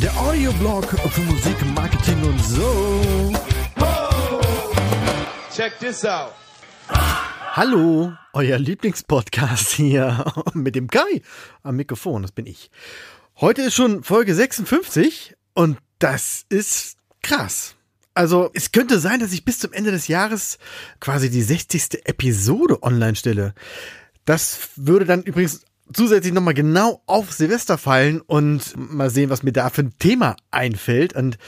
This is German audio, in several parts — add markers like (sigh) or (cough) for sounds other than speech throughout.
Der Audioblog für Musik, Marketing und so. Check this out. Hallo, euer Lieblingspodcast hier (laughs) mit dem Kai am Mikrofon, das bin ich. Heute ist schon Folge 56 und das ist krass. Also es könnte sein, dass ich bis zum Ende des Jahres quasi die 60. Episode online stelle. Das würde dann übrigens zusätzlich nochmal genau auf Silvester fallen und mal sehen, was mir da für ein Thema einfällt und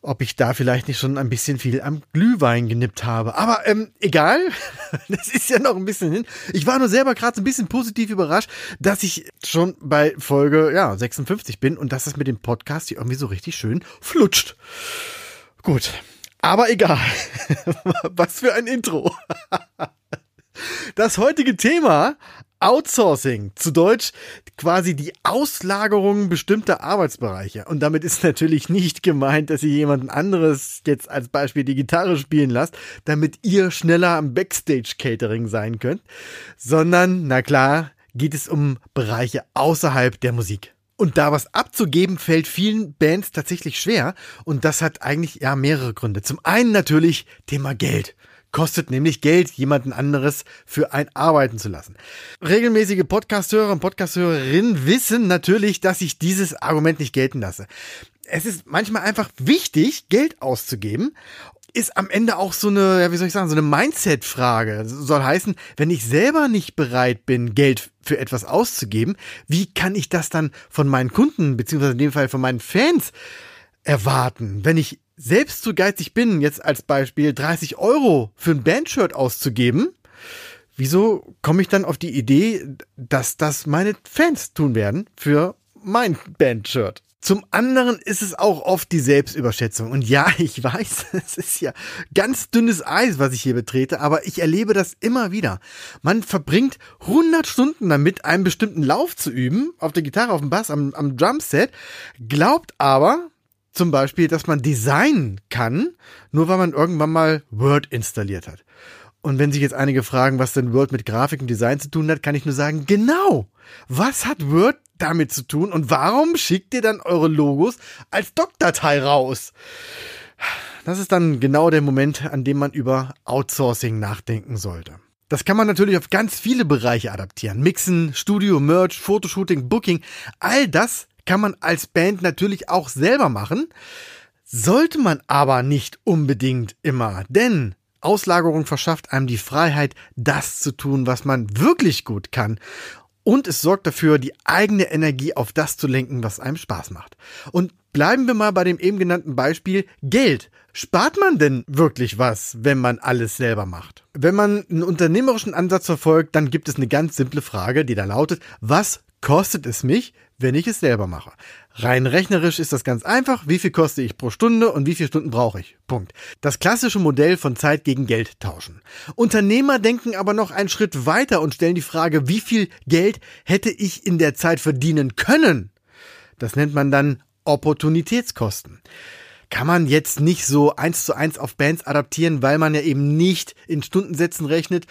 ob ich da vielleicht nicht schon ein bisschen viel am Glühwein genippt habe. Aber ähm, egal, (laughs) das ist ja noch ein bisschen hin. Ich war nur selber gerade so ein bisschen positiv überrascht, dass ich schon bei Folge ja, 56 bin und dass es mit dem Podcast hier irgendwie so richtig schön flutscht. Gut, aber egal. (laughs) was für ein Intro. Das heutige Thema Outsourcing, zu Deutsch quasi die Auslagerung bestimmter Arbeitsbereiche. Und damit ist natürlich nicht gemeint, dass ihr jemanden anderes jetzt als Beispiel die Gitarre spielen lasst, damit ihr schneller am Backstage-Catering sein könnt, sondern, na klar, geht es um Bereiche außerhalb der Musik. Und da was abzugeben, fällt vielen Bands tatsächlich schwer. Und das hat eigentlich ja mehrere Gründe. Zum einen natürlich Thema Geld kostet nämlich Geld, jemanden anderes für ein arbeiten zu lassen. Regelmäßige Podcasthörer und Podcasthörerinnen wissen natürlich, dass ich dieses Argument nicht gelten lasse. Es ist manchmal einfach wichtig, Geld auszugeben ist am Ende auch so eine, ja, wie soll ich sagen, so eine Mindset-Frage. Soll heißen, wenn ich selber nicht bereit bin, Geld für etwas auszugeben, wie kann ich das dann von meinen Kunden, beziehungsweise in dem Fall von meinen Fans erwarten? Wenn ich selbst so geizig bin, jetzt als Beispiel 30 Euro für ein Bandshirt auszugeben, wieso komme ich dann auf die Idee, dass das meine Fans tun werden für mein Bandshirt? Zum anderen ist es auch oft die Selbstüberschätzung. Und ja, (laughs) ich weiß, es ist ja ganz dünnes Eis, was ich hier betrete, aber ich erlebe das immer wieder. Man verbringt 100 Stunden damit, einen bestimmten Lauf zu üben, auf der Gitarre, auf dem Bass, am, am Drumset, glaubt aber, zum Beispiel, dass man designen kann, nur weil man irgendwann mal Word installiert hat. Und wenn sich jetzt einige fragen, was denn Word mit Grafik und Design zu tun hat, kann ich nur sagen, genau. Was hat Word damit zu tun und warum schickt ihr dann eure Logos als Doc-Datei raus? Das ist dann genau der Moment, an dem man über Outsourcing nachdenken sollte. Das kann man natürlich auf ganz viele Bereiche adaptieren. Mixen, Studio, Merch, Fotoshooting, Booking, all das kann man als Band natürlich auch selber machen. Sollte man aber nicht unbedingt immer, denn Auslagerung verschafft einem die Freiheit, das zu tun, was man wirklich gut kann. Und es sorgt dafür, die eigene Energie auf das zu lenken, was einem Spaß macht. Und bleiben wir mal bei dem eben genannten Beispiel Geld. Spart man denn wirklich was, wenn man alles selber macht? Wenn man einen unternehmerischen Ansatz verfolgt, dann gibt es eine ganz simple Frage, die da lautet, was kostet es mich, wenn ich es selber mache. Rein rechnerisch ist das ganz einfach. Wie viel koste ich pro Stunde und wie viele Stunden brauche ich? Punkt. Das klassische Modell von Zeit gegen Geld tauschen. Unternehmer denken aber noch einen Schritt weiter und stellen die Frage, wie viel Geld hätte ich in der Zeit verdienen können? Das nennt man dann Opportunitätskosten kann man jetzt nicht so eins zu eins auf Bands adaptieren, weil man ja eben nicht in Stundensätzen rechnet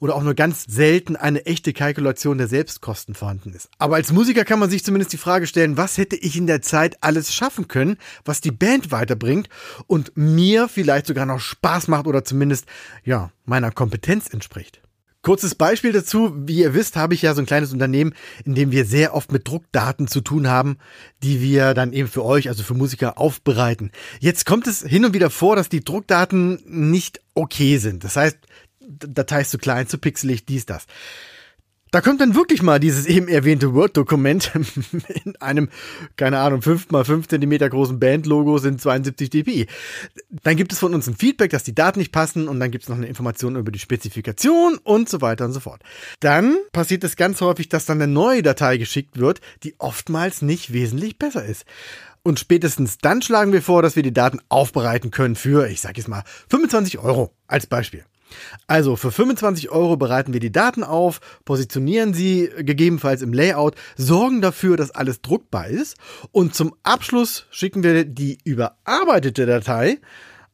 oder auch nur ganz selten eine echte Kalkulation der Selbstkosten vorhanden ist. Aber als Musiker kann man sich zumindest die Frage stellen, was hätte ich in der Zeit alles schaffen können, was die Band weiterbringt und mir vielleicht sogar noch Spaß macht oder zumindest, ja, meiner Kompetenz entspricht. Kurzes Beispiel dazu. Wie ihr wisst, habe ich ja so ein kleines Unternehmen, in dem wir sehr oft mit Druckdaten zu tun haben, die wir dann eben für euch, also für Musiker, aufbereiten. Jetzt kommt es hin und wieder vor, dass die Druckdaten nicht okay sind. Das heißt, Datei ist zu klein, zu pixelig, dies, das. Da kommt dann wirklich mal dieses eben erwähnte Word-Dokument (laughs) in einem, keine Ahnung, 5 mal 5 Zentimeter großen Band-Logo sind 72 dpi. Dann gibt es von uns ein Feedback, dass die Daten nicht passen und dann gibt es noch eine Information über die Spezifikation und so weiter und so fort. Dann passiert es ganz häufig, dass dann eine neue Datei geschickt wird, die oftmals nicht wesentlich besser ist. Und spätestens dann schlagen wir vor, dass wir die Daten aufbereiten können für, ich sage jetzt mal, 25 Euro als Beispiel. Also für 25 Euro bereiten wir die Daten auf, positionieren sie gegebenenfalls im Layout, sorgen dafür, dass alles druckbar ist und zum Abschluss schicken wir die überarbeitete Datei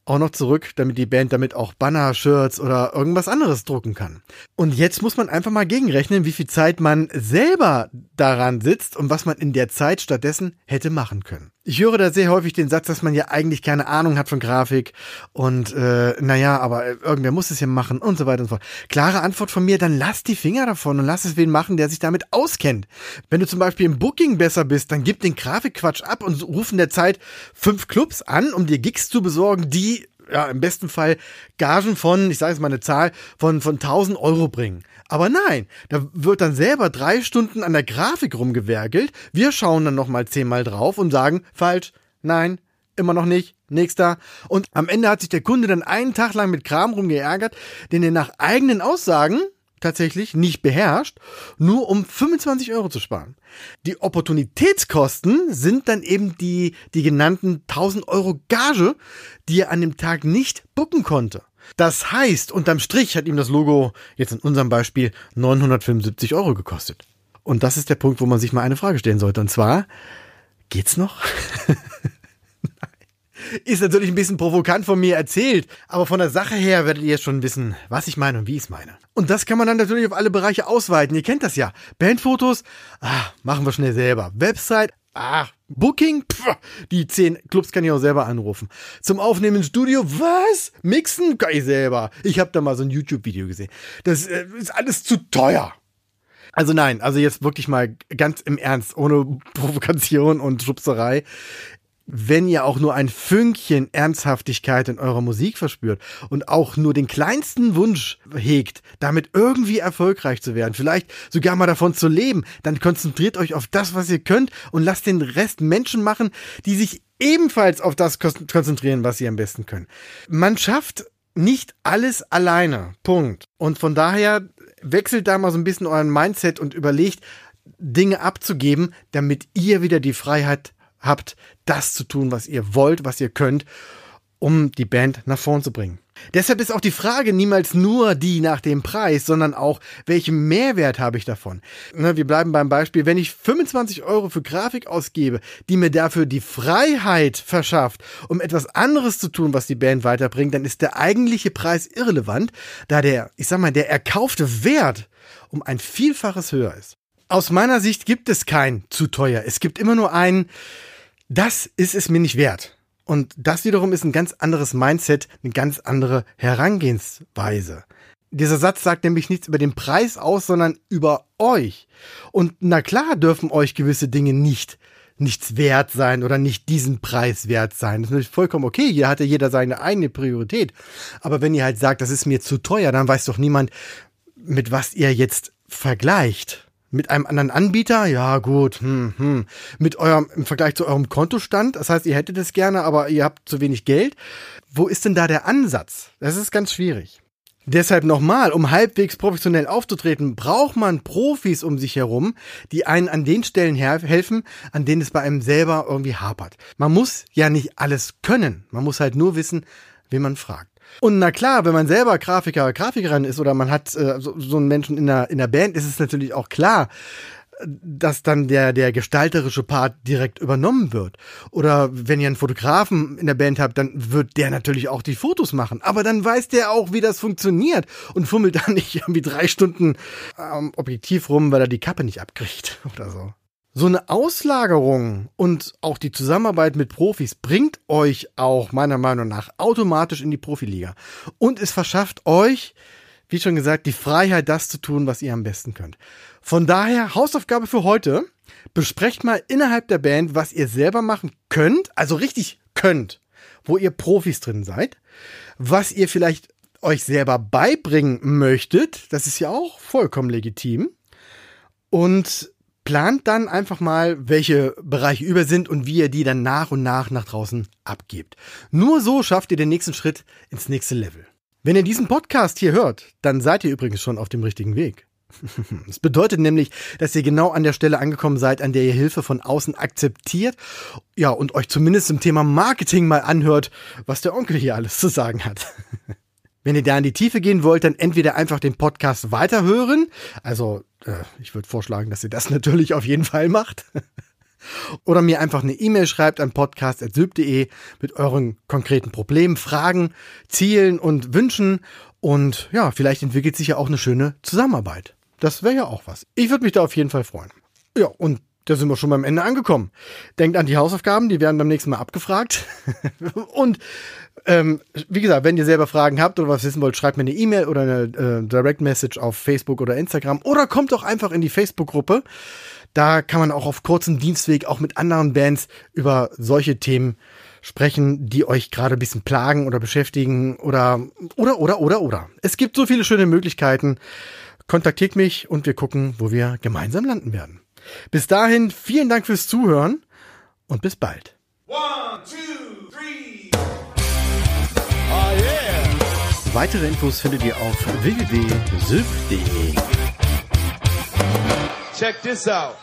auch noch zurück, damit die Band damit auch Banner, Shirts oder irgendwas anderes drucken kann. Und jetzt muss man einfach mal gegenrechnen, wie viel Zeit man selber daran sitzt und was man in der Zeit stattdessen hätte machen können. Ich höre da sehr häufig den Satz, dass man ja eigentlich keine Ahnung hat von Grafik und äh, naja, aber irgendwer muss es ja machen und so weiter und so fort. Klare Antwort von mir, dann lass die Finger davon und lass es wen machen, der sich damit auskennt. Wenn du zum Beispiel im Booking besser bist, dann gib den Grafikquatsch ab und ruf in der Zeit fünf Clubs an, um dir Gigs zu besorgen, die ja, im besten Fall Gagen von, ich sage jetzt mal eine Zahl, von, von 1000 Euro bringen. Aber nein, da wird dann selber drei Stunden an der Grafik rumgewerkelt. Wir schauen dann nochmal zehnmal drauf und sagen, falsch, nein, immer noch nicht, nächster. Und am Ende hat sich der Kunde dann einen Tag lang mit Kram rumgeärgert, den er nach eigenen Aussagen tatsächlich nicht beherrscht, nur um 25 Euro zu sparen. Die Opportunitätskosten sind dann eben die, die genannten 1000 Euro Gage, die er an dem Tag nicht bucken konnte. Das heißt, unterm Strich hat ihm das Logo jetzt in unserem Beispiel 975 Euro gekostet. Und das ist der Punkt, wo man sich mal eine Frage stellen sollte. Und zwar, geht's noch? (laughs) Ist natürlich ein bisschen provokant von mir erzählt, aber von der Sache her werdet ihr schon wissen, was ich meine und wie ich es meine. Und das kann man dann natürlich auf alle Bereiche ausweiten. Ihr kennt das ja. Bandfotos, ah, machen wir schnell selber. Website, ah, Booking, pff, die zehn Clubs kann ich auch selber anrufen. Zum Aufnehmen im Studio, was? Mixen kann ich selber. Ich habe da mal so ein YouTube-Video gesehen. Das äh, ist alles zu teuer. Also nein, also jetzt wirklich mal ganz im Ernst, ohne Provokation und Schubserei wenn ihr auch nur ein Fünkchen Ernsthaftigkeit in eurer Musik verspürt und auch nur den kleinsten Wunsch hegt, damit irgendwie erfolgreich zu werden, vielleicht sogar mal davon zu leben, dann konzentriert euch auf das, was ihr könnt und lasst den Rest Menschen machen, die sich ebenfalls auf das konzentrieren, was sie am besten können. Man schafft nicht alles alleine. Punkt. Und von daher wechselt da mal so ein bisschen euren Mindset und überlegt, Dinge abzugeben, damit ihr wieder die Freiheit habt, das zu tun, was ihr wollt, was ihr könnt, um die Band nach vorn zu bringen. Deshalb ist auch die Frage niemals nur die nach dem Preis, sondern auch, welchen Mehrwert habe ich davon? Ne, wir bleiben beim Beispiel, wenn ich 25 Euro für Grafik ausgebe, die mir dafür die Freiheit verschafft, um etwas anderes zu tun, was die Band weiterbringt, dann ist der eigentliche Preis irrelevant, da der, ich sag mal, der erkaufte Wert um ein Vielfaches höher ist. Aus meiner Sicht gibt es kein zu teuer. Es gibt immer nur ein, das ist es mir nicht wert. Und das wiederum ist ein ganz anderes Mindset, eine ganz andere Herangehensweise. Dieser Satz sagt nämlich nichts über den Preis aus, sondern über euch. Und na klar dürfen euch gewisse Dinge nicht nichts wert sein oder nicht diesen Preis wert sein. Das ist natürlich vollkommen okay. Hier hatte jeder seine eigene Priorität. Aber wenn ihr halt sagt, das ist mir zu teuer, dann weiß doch niemand, mit was ihr jetzt vergleicht. Mit einem anderen Anbieter? Ja, gut. Hm, hm. Mit eurem, im Vergleich zu eurem Kontostand? Das heißt, ihr hättet es gerne, aber ihr habt zu wenig Geld. Wo ist denn da der Ansatz? Das ist ganz schwierig. Deshalb nochmal, um halbwegs professionell aufzutreten, braucht man Profis um sich herum, die einen an den Stellen helfen, an denen es bei einem selber irgendwie hapert. Man muss ja nicht alles können. Man muss halt nur wissen, wen man fragt. Und na klar, wenn man selber Grafiker, Grafikerin ist oder man hat äh, so, so einen Menschen in der, in der Band, ist es natürlich auch klar, dass dann der, der gestalterische Part direkt übernommen wird. Oder wenn ihr einen Fotografen in der Band habt, dann wird der natürlich auch die Fotos machen. Aber dann weiß der auch, wie das funktioniert und fummelt (laughs) dann nicht irgendwie drei Stunden am Objektiv rum, weil er die Kappe nicht abkriegt (laughs) oder so. So eine Auslagerung und auch die Zusammenarbeit mit Profis bringt euch auch meiner Meinung nach automatisch in die Profiliga. Und es verschafft euch, wie schon gesagt, die Freiheit, das zu tun, was ihr am besten könnt. Von daher, Hausaufgabe für heute, besprecht mal innerhalb der Band, was ihr selber machen könnt, also richtig könnt, wo ihr Profis drin seid, was ihr vielleicht euch selber beibringen möchtet, das ist ja auch vollkommen legitim. Und plant dann einfach mal, welche Bereiche über sind und wie ihr die dann nach und nach nach draußen abgebt. Nur so schafft ihr den nächsten Schritt ins nächste Level. Wenn ihr diesen Podcast hier hört, dann seid ihr übrigens schon auf dem richtigen Weg. (laughs) Das bedeutet nämlich, dass ihr genau an der Stelle angekommen seid, an der ihr Hilfe von außen akzeptiert, ja, und euch zumindest zum Thema Marketing mal anhört, was der Onkel hier alles zu sagen hat. (laughs) Wenn ihr da in die Tiefe gehen wollt, dann entweder einfach den Podcast weiterhören. Also, äh, ich würde vorschlagen, dass ihr das (laughs) natürlich auf jeden Fall macht. (laughs) oder mir einfach eine E-Mail schreibt an podcast.sylp.de mit euren konkreten Problemen, Fragen, Zielen und Wünschen. Und ja, vielleicht entwickelt sich ja auch eine schöne Zusammenarbeit. Das wäre ja auch was. Ich würde mich da auf jeden Fall freuen. Ja, und da sind wir schon beim Ende angekommen. Denkt an die Hausaufgaben, die werden beim nächsten Mal abgefragt. (laughs) und ähm, wie gesagt, wenn ihr selber Fragen habt oder was wissen wollt, schreibt mir eine E-Mail oder eine äh, Direct Message auf Facebook oder Instagram oder kommt doch einfach in die Facebook-Gruppe. Da kann man auch auf kurzem Dienstweg auch mit anderen Bands über solche Themen sprechen, die euch gerade ein bisschen plagen oder beschäftigen oder oder oder oder oder. Es gibt so viele schöne Möglichkeiten. Kontaktiert mich und wir gucken, wo wir gemeinsam landen werden. Bis dahin, vielen Dank fürs Zuhören und bis bald. One, two, three. Oh yeah. Weitere Infos findet ihr auf www.sylph.de. Check this out.